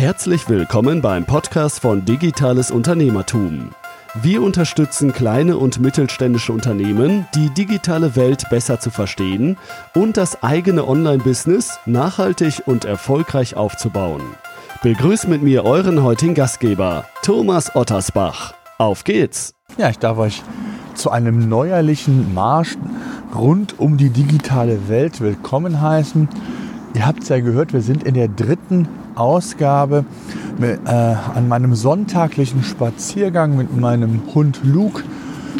Herzlich willkommen beim Podcast von Digitales Unternehmertum. Wir unterstützen kleine und mittelständische Unternehmen, die digitale Welt besser zu verstehen und das eigene Online-Business nachhaltig und erfolgreich aufzubauen. Begrüßt mit mir euren heutigen Gastgeber, Thomas Ottersbach. Auf geht's! Ja, ich darf euch zu einem neuerlichen Marsch rund um die digitale Welt willkommen heißen. Ihr habt es ja gehört, wir sind in der dritten Ausgabe mit, äh, an meinem sonntaglichen Spaziergang mit meinem Hund Luke.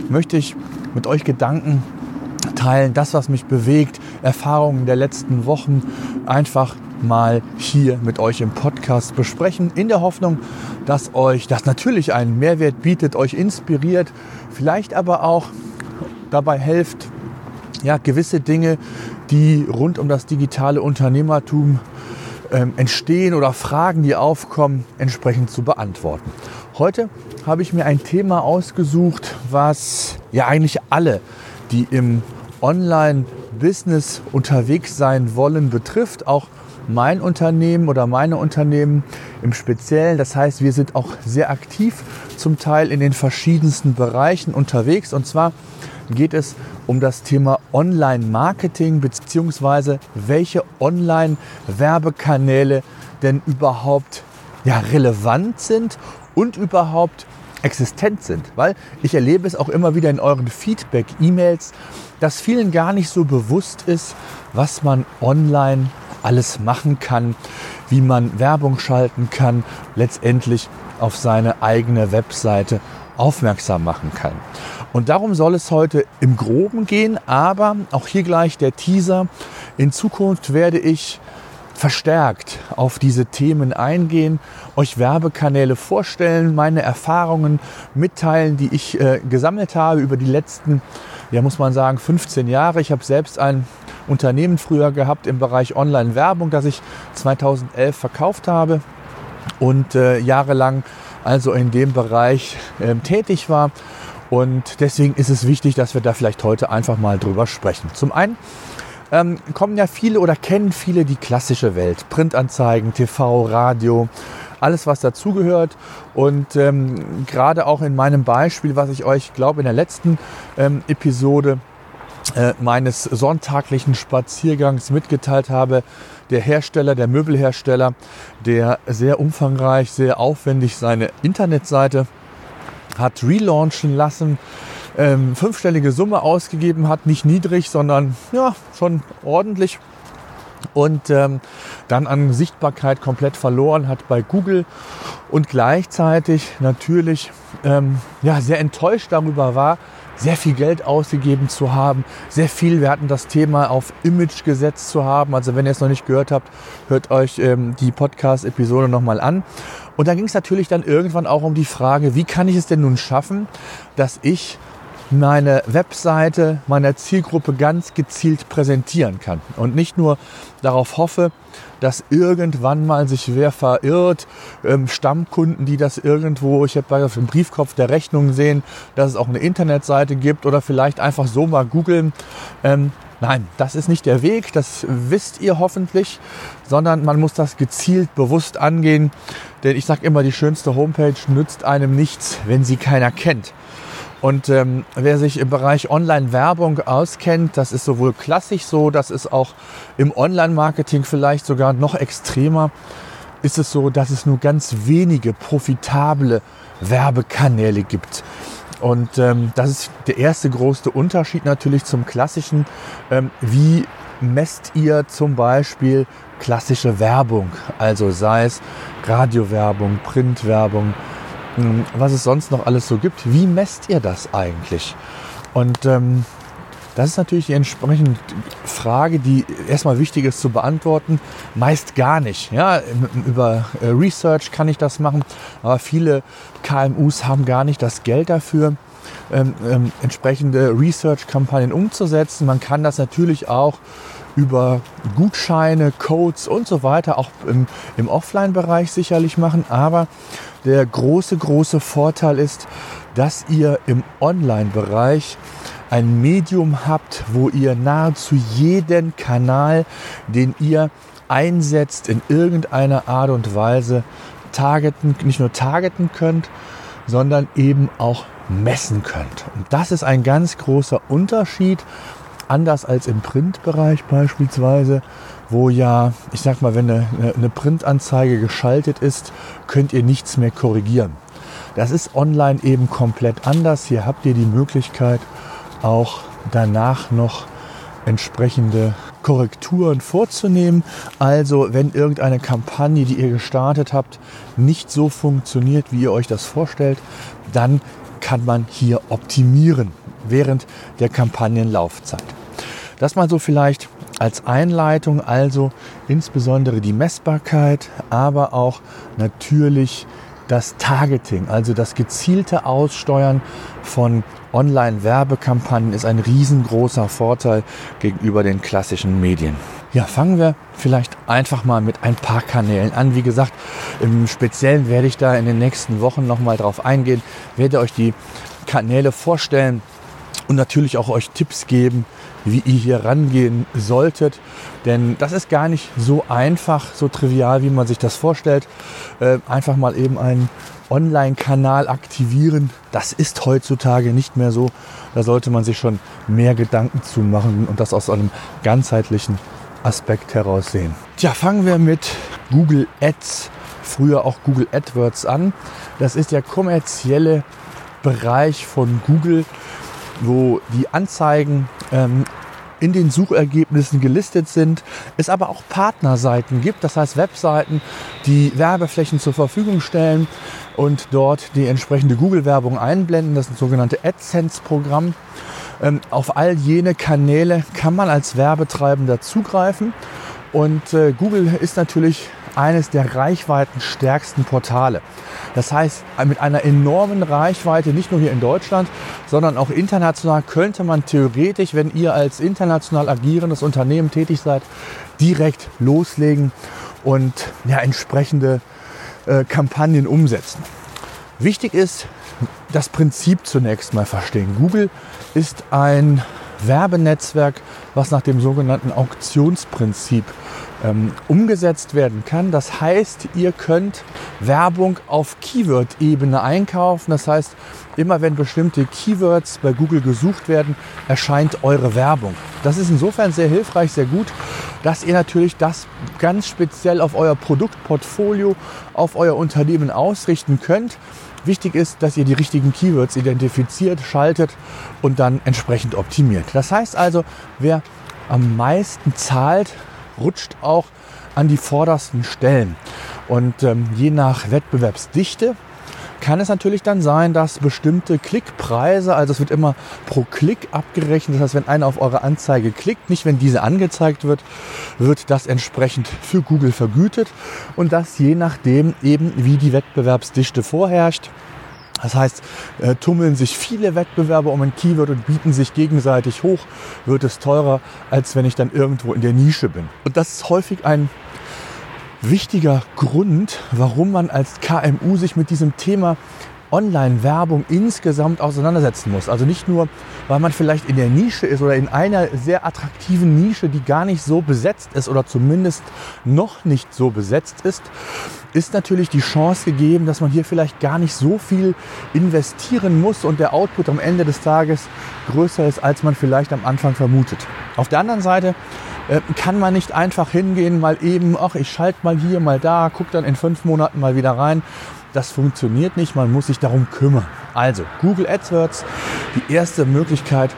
Möchte ich mit euch Gedanken teilen, das, was mich bewegt, Erfahrungen der letzten Wochen einfach mal hier mit euch im Podcast besprechen, in der Hoffnung, dass euch das natürlich einen Mehrwert bietet, euch inspiriert, vielleicht aber auch dabei hilft, ja, gewisse Dinge, die rund um das digitale Unternehmertum ähm, entstehen oder Fragen, die aufkommen, entsprechend zu beantworten. Heute habe ich mir ein Thema ausgesucht, was ja eigentlich alle, die im Online-Business unterwegs sein wollen, betrifft. Auch mein Unternehmen oder meine Unternehmen im Speziellen. Das heißt, wir sind auch sehr aktiv zum Teil in den verschiedensten Bereichen unterwegs. Und zwar geht es um das Thema Online-Marketing beziehungsweise welche Online-Werbekanäle denn überhaupt ja, relevant sind und überhaupt existent sind. Weil ich erlebe es auch immer wieder in euren Feedback-E-Mails, dass vielen gar nicht so bewusst ist, was man online alles machen kann, wie man Werbung schalten kann, letztendlich auf seine eigene Webseite aufmerksam machen kann. Und darum soll es heute im Groben gehen, aber auch hier gleich der Teaser. In Zukunft werde ich verstärkt auf diese Themen eingehen, euch Werbekanäle vorstellen, meine Erfahrungen mitteilen, die ich äh, gesammelt habe über die letzten, ja muss man sagen, 15 Jahre. Ich habe selbst ein Unternehmen früher gehabt im Bereich Online-Werbung, das ich 2011 verkauft habe und äh, jahrelang also in dem Bereich äh, tätig war. Und deswegen ist es wichtig, dass wir da vielleicht heute einfach mal drüber sprechen. Zum einen ähm, kommen ja viele oder kennen viele die klassische Welt. Printanzeigen, TV, Radio, alles was dazugehört. Und ähm, gerade auch in meinem Beispiel, was ich euch, glaube in der letzten ähm, Episode äh, meines sonntaglichen Spaziergangs mitgeteilt habe, der Hersteller, der Möbelhersteller, der sehr umfangreich, sehr aufwendig seine Internetseite hat relaunchen lassen, ähm, fünfstellige Summe ausgegeben hat, nicht niedrig, sondern ja, schon ordentlich. Und ähm, dann an Sichtbarkeit komplett verloren hat bei Google und gleichzeitig natürlich ähm, ja, sehr enttäuscht darüber war, sehr viel Geld ausgegeben zu haben, sehr viel, wir hatten das Thema auf Image gesetzt zu haben. Also wenn ihr es noch nicht gehört habt, hört euch ähm, die Podcast-Episode nochmal an. Und da ging es natürlich dann irgendwann auch um die Frage, wie kann ich es denn nun schaffen, dass ich meine Webseite meiner Zielgruppe ganz gezielt präsentieren kann und nicht nur darauf hoffe, dass irgendwann mal sich wer verirrt, ähm, Stammkunden, die das irgendwo, ich habe bei dem Briefkopf der Rechnung sehen, dass es auch eine Internetseite gibt oder vielleicht einfach so mal googeln. Ähm, nein, das ist nicht der Weg, das wisst ihr hoffentlich, sondern man muss das gezielt bewusst angehen, denn ich sage immer, die schönste Homepage nützt einem nichts, wenn sie keiner kennt. Und ähm, wer sich im Bereich Online-Werbung auskennt, das ist sowohl klassisch so, das ist auch im Online-Marketing vielleicht sogar noch extremer, ist es so, dass es nur ganz wenige profitable Werbekanäle gibt. Und ähm, das ist der erste große Unterschied natürlich zum klassischen. Ähm, wie messt ihr zum Beispiel klassische Werbung? Also sei es Radiowerbung, Printwerbung, was es sonst noch alles so gibt. Wie messt ihr das eigentlich? Und ähm, das ist natürlich die entsprechende Frage, die erstmal wichtig ist zu beantworten. Meist gar nicht. Ja, über äh, Research kann ich das machen, aber viele KMUs haben gar nicht das Geld dafür, ähm, ähm, entsprechende Research-Kampagnen umzusetzen. Man kann das natürlich auch über Gutscheine, Codes und so weiter auch im, im Offline-Bereich sicherlich machen. Aber der große, große Vorteil ist, dass ihr im Online-Bereich ein Medium habt, wo ihr nahezu jeden Kanal, den ihr einsetzt, in irgendeiner Art und Weise targeten, nicht nur targeten könnt, sondern eben auch messen könnt. Und das ist ein ganz großer Unterschied, anders als im Printbereich beispielsweise, wo ja, ich sag mal, wenn eine, eine Printanzeige geschaltet ist, könnt ihr nichts mehr korrigieren. Das ist online eben komplett anders. Hier habt ihr die Möglichkeit, auch danach noch entsprechende Korrekturen vorzunehmen. Also wenn irgendeine Kampagne, die ihr gestartet habt, nicht so funktioniert, wie ihr euch das vorstellt, dann kann man hier optimieren während der Kampagnenlaufzeit. Das mal so vielleicht als Einleitung, also insbesondere die Messbarkeit, aber auch natürlich das Targeting, also das gezielte Aussteuern von Online-Werbekampagnen ist ein riesengroßer Vorteil gegenüber den klassischen Medien. Ja, fangen wir vielleicht einfach mal mit ein paar Kanälen an. Wie gesagt, im Speziellen werde ich da in den nächsten Wochen nochmal drauf eingehen, werde euch die Kanäle vorstellen und natürlich auch euch Tipps geben, wie ihr hier rangehen solltet. Denn das ist gar nicht so einfach, so trivial, wie man sich das vorstellt. Äh, einfach mal eben einen Online-Kanal aktivieren. Das ist heutzutage nicht mehr so. Da sollte man sich schon mehr Gedanken zu machen und das aus einem ganzheitlichen Aspekt heraus sehen. Tja, fangen wir mit Google Ads, früher auch Google AdWords an. Das ist der kommerzielle Bereich von Google, wo die Anzeigen ähm, in den Suchergebnissen gelistet sind, es aber auch Partnerseiten gibt, das heißt Webseiten, die Werbeflächen zur Verfügung stellen und dort die entsprechende Google-Werbung einblenden. Das ist ein sogenannte AdSense-Programm. Ähm, auf all jene Kanäle kann man als Werbetreibender zugreifen und äh, Google ist natürlich eines der reichweitenstärksten Portale. Das heißt, mit einer enormen Reichweite, nicht nur hier in Deutschland, sondern auch international, könnte man theoretisch, wenn ihr als international agierendes Unternehmen tätig seid, direkt loslegen und ja, entsprechende äh, Kampagnen umsetzen. Wichtig ist, das Prinzip zunächst mal verstehen. Google ist ein Werbenetzwerk, was nach dem sogenannten Auktionsprinzip ähm, umgesetzt werden kann. Das heißt, ihr könnt Werbung auf Keyword-Ebene einkaufen. Das heißt, immer wenn bestimmte Keywords bei Google gesucht werden, erscheint eure Werbung. Das ist insofern sehr hilfreich, sehr gut, dass ihr natürlich das ganz speziell auf euer Produktportfolio, auf euer Unternehmen ausrichten könnt. Wichtig ist, dass ihr die richtigen Keywords identifiziert, schaltet und dann entsprechend optimiert. Das heißt also, wer am meisten zahlt, rutscht auch an die vordersten Stellen. Und ähm, je nach Wettbewerbsdichte kann es natürlich dann sein, dass bestimmte Klickpreise, also es wird immer pro Klick abgerechnet, das heißt, wenn einer auf eure Anzeige klickt, nicht wenn diese angezeigt wird, wird das entsprechend für Google vergütet und das je nachdem eben, wie die Wettbewerbsdichte vorherrscht. Das heißt, äh, tummeln sich viele Wettbewerber um ein Keyword und bieten sich gegenseitig hoch, wird es teurer, als wenn ich dann irgendwo in der Nische bin. Und das ist häufig ein wichtiger Grund, warum man als KMU sich mit diesem Thema Online-Werbung insgesamt auseinandersetzen muss. Also nicht nur, weil man vielleicht in der Nische ist oder in einer sehr attraktiven Nische, die gar nicht so besetzt ist oder zumindest noch nicht so besetzt ist, ist natürlich die Chance gegeben, dass man hier vielleicht gar nicht so viel investieren muss und der Output am Ende des Tages größer ist, als man vielleicht am Anfang vermutet. Auf der anderen Seite äh, kann man nicht einfach hingehen, mal eben, ach, ich schalte mal hier, mal da, guck dann in fünf Monaten mal wieder rein. Das funktioniert nicht, man muss sich darum kümmern. Also, Google AdWords, die erste Möglichkeit,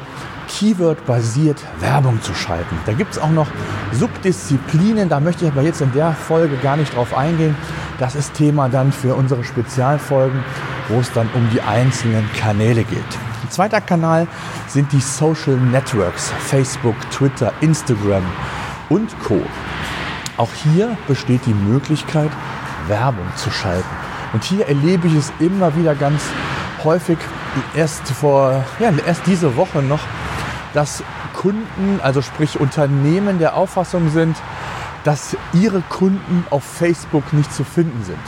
Keyword-basiert Werbung zu schalten. Da gibt es auch noch Subdisziplinen, da möchte ich aber jetzt in der Folge gar nicht drauf eingehen. Das ist Thema dann für unsere Spezialfolgen, wo es dann um die einzelnen Kanäle geht. Ein zweiter Kanal sind die Social Networks, Facebook, Twitter, Instagram und Co. Auch hier besteht die Möglichkeit, Werbung zu schalten. Und hier erlebe ich es immer wieder ganz häufig, erst vor, ja, erst diese Woche noch, dass Kunden, also sprich Unternehmen der Auffassung sind, dass ihre Kunden auf Facebook nicht zu finden sind.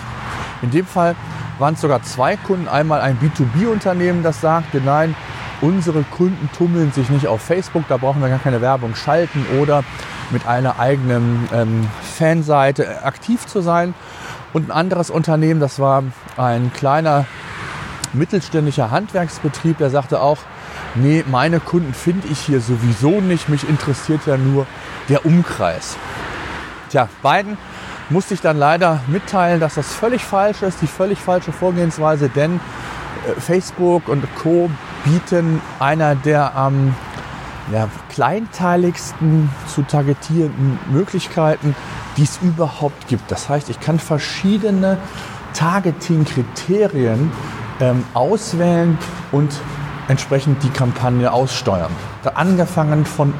In dem Fall waren es sogar zwei Kunden. Einmal ein B2B-Unternehmen, das sagte, nein, unsere Kunden tummeln sich nicht auf Facebook, da brauchen wir gar keine Werbung schalten. Oder mit einer eigenen ähm, Fanseite aktiv zu sein. Und ein anderes Unternehmen, das war ein kleiner mittelständischer Handwerksbetrieb, der sagte auch, nee, meine Kunden finde ich hier sowieso nicht, mich interessiert ja nur der Umkreis. Tja, beiden musste ich dann leider mitteilen, dass das völlig falsch ist, die völlig falsche Vorgehensweise, denn äh, Facebook und Co. bieten einer der am ähm, ja, kleinteiligsten zu targetierenden Möglichkeiten, die es überhaupt gibt. Das heißt, ich kann verschiedene Targeting-Kriterien ähm, auswählen und entsprechend die Kampagne aussteuern. Da angefangen von,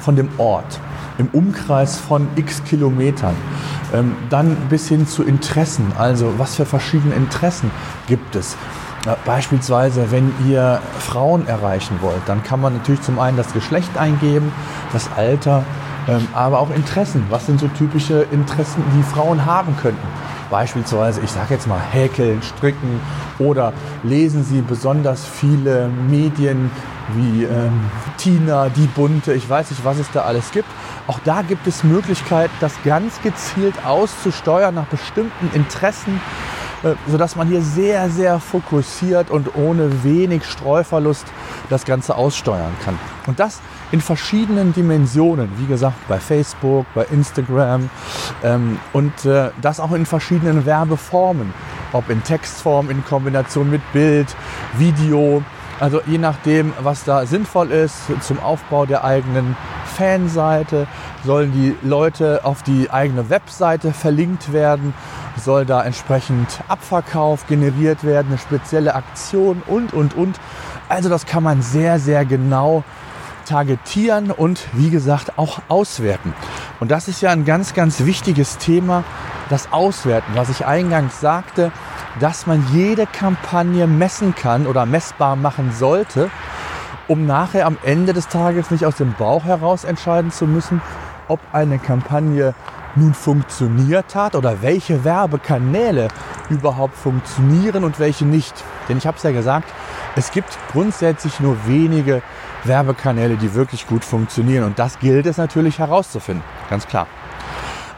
von dem Ort, im Umkreis von x Kilometern. Ähm, dann bis hin zu Interessen, also was für verschiedene Interessen gibt es. Beispielsweise, wenn ihr Frauen erreichen wollt, dann kann man natürlich zum einen das Geschlecht eingeben, das Alter, ähm, aber auch Interessen. Was sind so typische Interessen, die Frauen haben könnten? Beispielsweise, ich sage jetzt mal, häkeln, stricken oder lesen Sie besonders viele Medien wie ähm, Tina, die Bunte, ich weiß nicht, was es da alles gibt. Auch da gibt es Möglichkeiten, das ganz gezielt auszusteuern nach bestimmten Interessen, äh, sodass man hier sehr, sehr fokussiert und ohne wenig Streuverlust das Ganze aussteuern kann. Und das in verschiedenen Dimensionen, wie gesagt, bei Facebook, bei Instagram ähm, und äh, das auch in verschiedenen Werbeformen, ob in Textform, in Kombination mit Bild, Video, also je nachdem, was da sinnvoll ist zum Aufbau der eigenen Fanseite, sollen die Leute auf die eigene Webseite verlinkt werden, soll da entsprechend Abverkauf generiert werden, eine spezielle Aktion und, und, und. Also das kann man sehr, sehr genau targetieren und wie gesagt auch auswerten. Und das ist ja ein ganz, ganz wichtiges Thema, das Auswerten, was ich eingangs sagte, dass man jede Kampagne messen kann oder messbar machen sollte, um nachher am Ende des Tages nicht aus dem Bauch heraus entscheiden zu müssen, ob eine Kampagne nun funktioniert hat oder welche Werbekanäle überhaupt funktionieren und welche nicht. Denn ich habe es ja gesagt, es gibt grundsätzlich nur wenige Werbekanäle, die wirklich gut funktionieren. Und das gilt es natürlich herauszufinden. Ganz klar.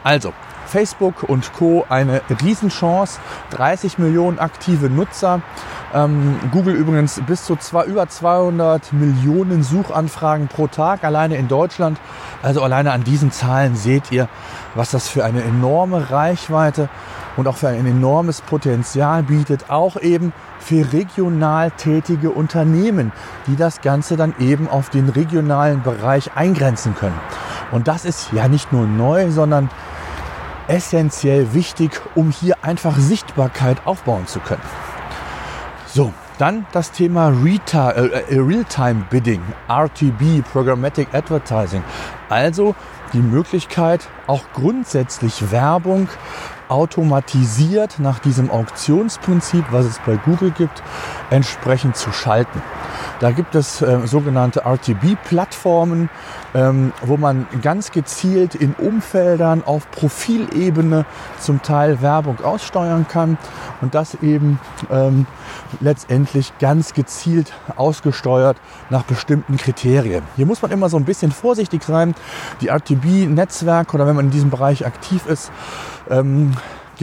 Also, Facebook und Co. eine Riesenchance. 30 Millionen aktive Nutzer. Ähm, Google übrigens bis zu zwei, über 200 Millionen Suchanfragen pro Tag alleine in Deutschland. Also alleine an diesen Zahlen seht ihr, was das für eine enorme Reichweite und auch für ein enormes Potenzial bietet. Auch eben für regional tätige Unternehmen, die das Ganze dann eben auf den regionalen Bereich eingrenzen können. Und das ist ja nicht nur neu, sondern essentiell wichtig, um hier einfach Sichtbarkeit aufbauen zu können. So, dann das Thema äh, äh, Real-Time Bidding, RTB, Programmatic Advertising. Also die Möglichkeit, auch grundsätzlich Werbung automatisiert nach diesem Auktionsprinzip, was es bei Google gibt, entsprechend zu schalten. Da gibt es äh, sogenannte RTB-Plattformen, ähm, wo man ganz gezielt in Umfeldern auf Profilebene zum Teil Werbung aussteuern kann und das eben ähm, letztendlich ganz gezielt ausgesteuert nach bestimmten Kriterien. Hier muss man immer so ein bisschen vorsichtig sein. Die RTB-Netzwerke oder wenn man in diesem Bereich aktiv ist, ähm,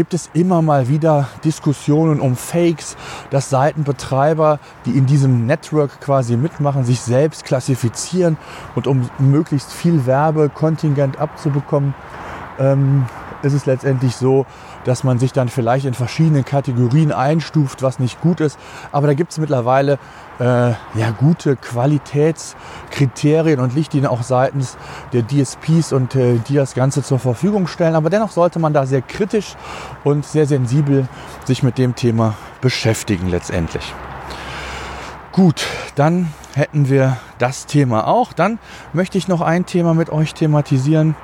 gibt es immer mal wieder Diskussionen um Fakes, dass Seitenbetreiber, die in diesem Network quasi mitmachen, sich selbst klassifizieren und um möglichst viel Werbekontingent abzubekommen, ähm, ist es letztendlich so, dass man sich dann vielleicht in verschiedenen Kategorien einstuft, was nicht gut ist. Aber da gibt es mittlerweile äh, ja, gute Qualitätskriterien und Lichtlinien auch seitens der DSPs und äh, die das Ganze zur Verfügung stellen. Aber dennoch sollte man da sehr kritisch und sehr sensibel sich mit dem Thema beschäftigen letztendlich. Gut, dann hätten wir das Thema auch. Dann möchte ich noch ein Thema mit euch thematisieren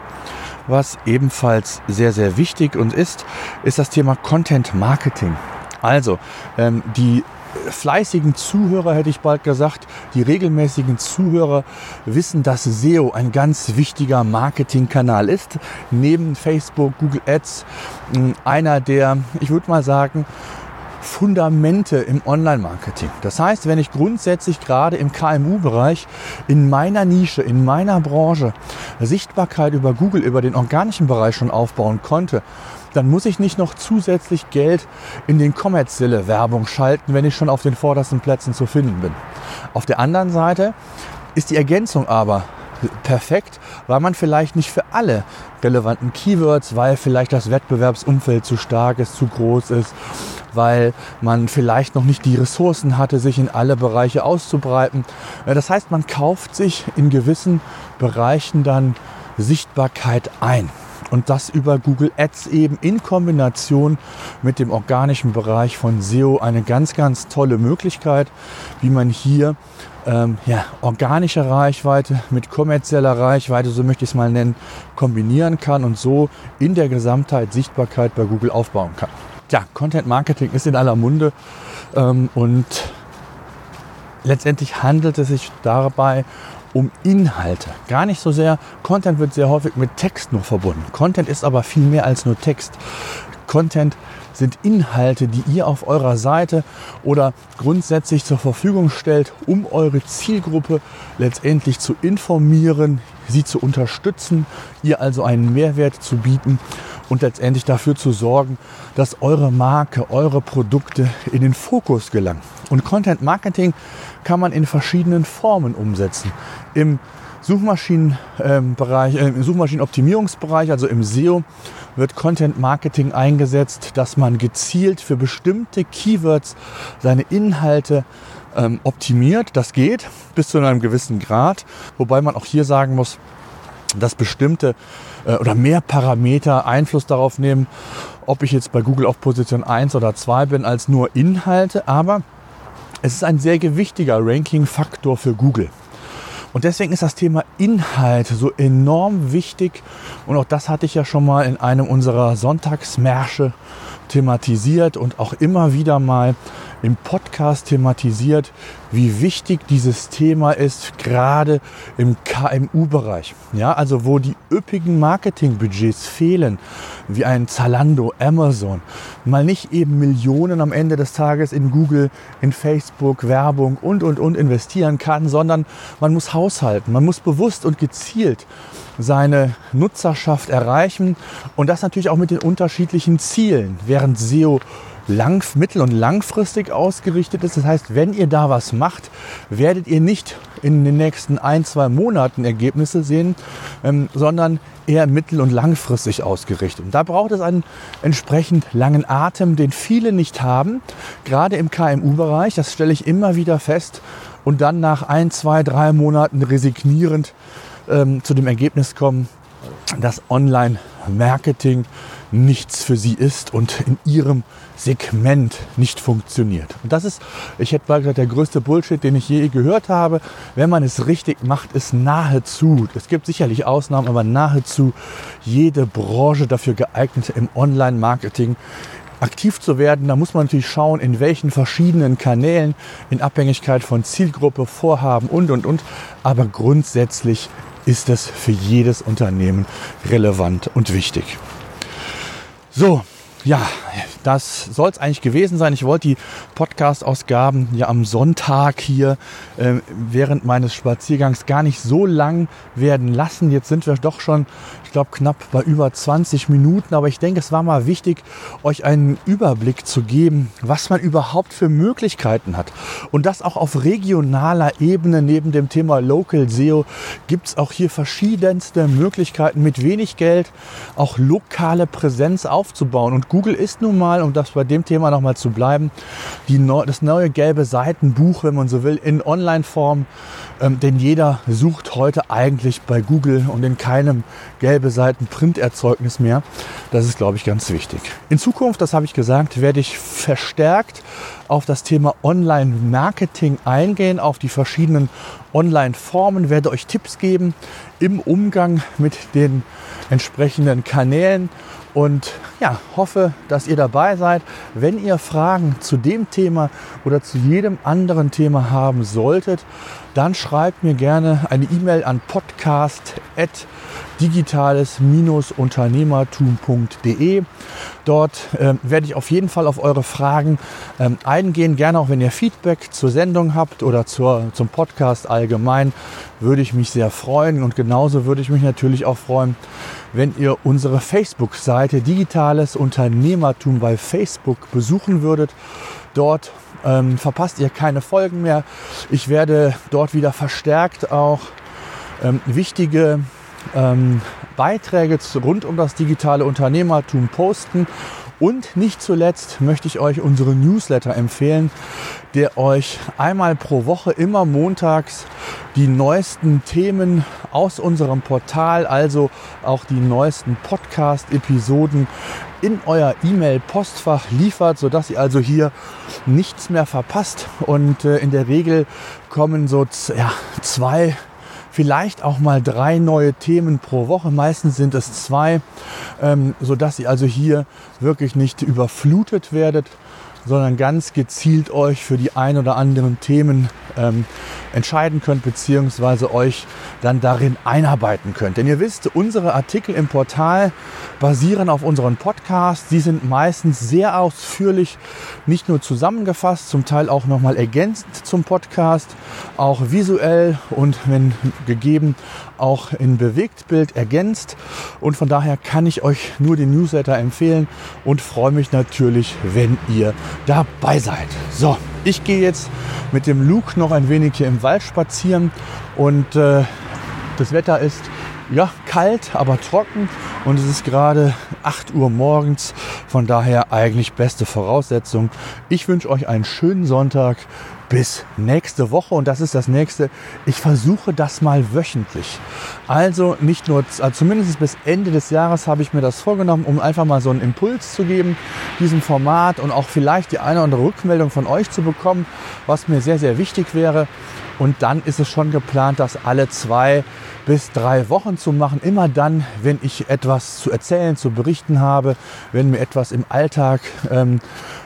was ebenfalls sehr, sehr wichtig und ist, ist das Thema Content Marketing. Also ähm, die fleißigen Zuhörer, hätte ich bald gesagt, die regelmäßigen Zuhörer wissen, dass SEO ein ganz wichtiger Marketingkanal ist. Neben Facebook, Google Ads, einer der, ich würde mal sagen, Fundamente im Online-Marketing. Das heißt, wenn ich grundsätzlich gerade im KMU-Bereich in meiner Nische, in meiner Branche Sichtbarkeit über Google, über den organischen Bereich schon aufbauen konnte, dann muss ich nicht noch zusätzlich Geld in den kommerzielle Werbung schalten, wenn ich schon auf den vordersten Plätzen zu finden bin. Auf der anderen Seite ist die Ergänzung aber perfekt, weil man vielleicht nicht für alle relevanten Keywords, weil vielleicht das Wettbewerbsumfeld zu stark ist, zu groß ist, weil man vielleicht noch nicht die Ressourcen hatte, sich in alle Bereiche auszubreiten. Das heißt, man kauft sich in gewissen Bereichen dann Sichtbarkeit ein. Und das über Google Ads eben in Kombination mit dem organischen Bereich von SEO eine ganz, ganz tolle Möglichkeit, wie man hier ähm, ja, organische Reichweite mit kommerzieller Reichweite, so möchte ich es mal nennen, kombinieren kann und so in der Gesamtheit Sichtbarkeit bei Google aufbauen kann. Tja, Content Marketing ist in aller Munde ähm, und letztendlich handelt es sich dabei um Inhalte. Gar nicht so sehr, Content wird sehr häufig mit Text nur verbunden. Content ist aber viel mehr als nur Text. Content sind Inhalte, die ihr auf eurer Seite oder grundsätzlich zur Verfügung stellt, um eure Zielgruppe letztendlich zu informieren, sie zu unterstützen, ihr also einen Mehrwert zu bieten und letztendlich dafür zu sorgen, dass eure Marke, eure Produkte in den Fokus gelangen. Und Content Marketing kann man in verschiedenen Formen umsetzen. Im Suchmaschinenbereich, äh, im Suchmaschinenoptimierungsbereich, also im SEO, wird Content Marketing eingesetzt, dass man gezielt für bestimmte Keywords seine Inhalte ähm, optimiert. Das geht bis zu einem gewissen Grad, wobei man auch hier sagen muss, dass bestimmte äh, oder mehr Parameter Einfluss darauf nehmen, ob ich jetzt bei Google auf Position 1 oder 2 bin, als nur Inhalte. Aber es ist ein sehr gewichtiger Ranking-Faktor für Google. Und deswegen ist das Thema Inhalt so enorm wichtig. Und auch das hatte ich ja schon mal in einem unserer Sonntagsmärsche thematisiert und auch immer wieder mal im Podcast thematisiert, wie wichtig dieses Thema ist, gerade im KMU-Bereich. Ja, also wo die üppigen Marketingbudgets fehlen, wie ein Zalando, Amazon, mal nicht eben Millionen am Ende des Tages in Google, in Facebook, Werbung und, und, und investieren kann, sondern man muss haushalten, man muss bewusst und gezielt seine Nutzerschaft erreichen und das natürlich auch mit den unterschiedlichen Zielen, während SEO lang, mittel- und langfristig ausgerichtet ist. Das heißt, wenn ihr da was macht, werdet ihr nicht in den nächsten ein, zwei Monaten Ergebnisse sehen, ähm, sondern eher mittel- und langfristig ausgerichtet. Und da braucht es einen entsprechend langen Atem, den viele nicht haben, gerade im KMU-Bereich. Das stelle ich immer wieder fest. Und dann nach ein, zwei, drei Monaten resignierend ähm, zu dem Ergebnis kommen, dass Online-Marketing nichts für sie ist und in ihrem Segment nicht funktioniert. Und das ist, ich hätte mal gesagt, der größte Bullshit, den ich je gehört habe. Wenn man es richtig macht, ist nahezu, es gibt sicherlich Ausnahmen, aber nahezu jede Branche dafür geeignet, im Online-Marketing aktiv zu werden. Da muss man natürlich schauen, in welchen verschiedenen Kanälen, in Abhängigkeit von Zielgruppe, Vorhaben und, und, und. Aber grundsätzlich ist es für jedes Unternehmen relevant und wichtig. So, ja, das soll es eigentlich gewesen sein. Ich wollte die Podcast-Ausgaben ja am Sonntag hier äh, während meines Spaziergangs gar nicht so lang werden lassen. Jetzt sind wir doch schon, ich glaube, knapp bei über 20 Minuten. Aber ich denke, es war mal wichtig, euch einen Überblick zu geben, was man überhaupt für Möglichkeiten hat. Und das auch auf regionaler Ebene. Neben dem Thema Local SEO gibt es auch hier verschiedenste Möglichkeiten, mit wenig Geld auch lokale Präsenz aufzubauen. Und Google ist nun mal, um das bei dem Thema nochmal zu bleiben, die, das neue gelbe Seitenbuch, wenn man so will, in Online-Form. Ähm, denn jeder sucht heute eigentlich bei Google und in keinem gelbe Seiten Printerzeugnis mehr. Das ist, glaube ich, ganz wichtig. In Zukunft, das habe ich gesagt, werde ich verstärkt auf das Thema Online-Marketing eingehen, auf die verschiedenen Online-Formen, werde euch Tipps geben im Umgang mit den entsprechenden Kanälen und ja, hoffe, dass ihr dabei seid. Wenn ihr Fragen zu dem Thema oder zu jedem anderen Thema haben solltet, dann schreibt mir gerne eine E-Mail an podcast.digitales-unternehmertum.de. Dort äh, werde ich auf jeden Fall auf eure Fragen ähm, eingehen. Gerne auch wenn ihr Feedback zur Sendung habt oder zur, zum Podcast allgemein, würde ich mich sehr freuen. Und genauso würde ich mich natürlich auch freuen, wenn ihr unsere Facebook-Seite Digitales Unternehmertum bei Facebook besuchen würdet. Dort ähm, verpasst ihr keine Folgen mehr. Ich werde dort wieder verstärkt auch ähm, wichtige ähm, Beiträge rund um das digitale Unternehmertum posten. Und nicht zuletzt möchte ich euch unsere Newsletter empfehlen, der euch einmal pro Woche immer montags die neuesten Themen aus unserem Portal, also auch die neuesten Podcast-Episoden in euer E-Mail-Postfach liefert, sodass ihr also hier nichts mehr verpasst. Und äh, in der Regel kommen so ja, zwei, vielleicht auch mal drei neue Themen pro Woche. Meistens sind es zwei, ähm, sodass ihr also hier wirklich nicht überflutet werdet sondern ganz gezielt euch für die ein oder anderen Themen ähm, entscheiden könnt, beziehungsweise euch dann darin einarbeiten könnt. Denn ihr wisst, unsere Artikel im Portal basieren auf unseren Podcasts. Die sind meistens sehr ausführlich, nicht nur zusammengefasst, zum Teil auch nochmal ergänzt zum Podcast, auch visuell und wenn gegeben auch in Bewegtbild ergänzt. Und von daher kann ich euch nur den Newsletter empfehlen und freue mich natürlich, wenn ihr dabei seid. So, ich gehe jetzt mit dem Luke noch ein wenig hier im Wald spazieren und äh, das Wetter ist ja kalt, aber trocken und es ist gerade 8 Uhr morgens. Von daher eigentlich beste Voraussetzung. Ich wünsche euch einen schönen Sonntag bis nächste Woche und das ist das nächste. Ich versuche das mal wöchentlich. Also nicht nur, also zumindest bis Ende des Jahres habe ich mir das vorgenommen, um einfach mal so einen Impuls zu geben, diesem Format und auch vielleicht die eine oder andere Rückmeldung von euch zu bekommen, was mir sehr, sehr wichtig wäre. Und dann ist es schon geplant, das alle zwei bis drei Wochen zu machen. Immer dann, wenn ich etwas zu erzählen, zu berichten habe, wenn mir etwas im Alltag ähm,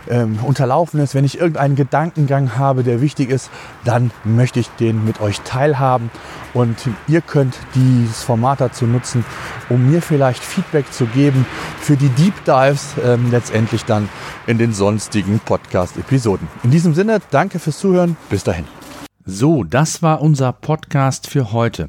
ähm, unterlaufen ist, wenn ich irgendeinen Gedankengang habe, der wichtig ist, dann möchte ich den mit euch teilhaben. Und ihr könnt dieses Format dazu nutzen, um mir vielleicht Feedback zu geben für die Deep Dives ähm, letztendlich dann in den sonstigen Podcast-Episoden. In diesem Sinne, danke fürs Zuhören. Bis dahin. So, das war unser Podcast für heute.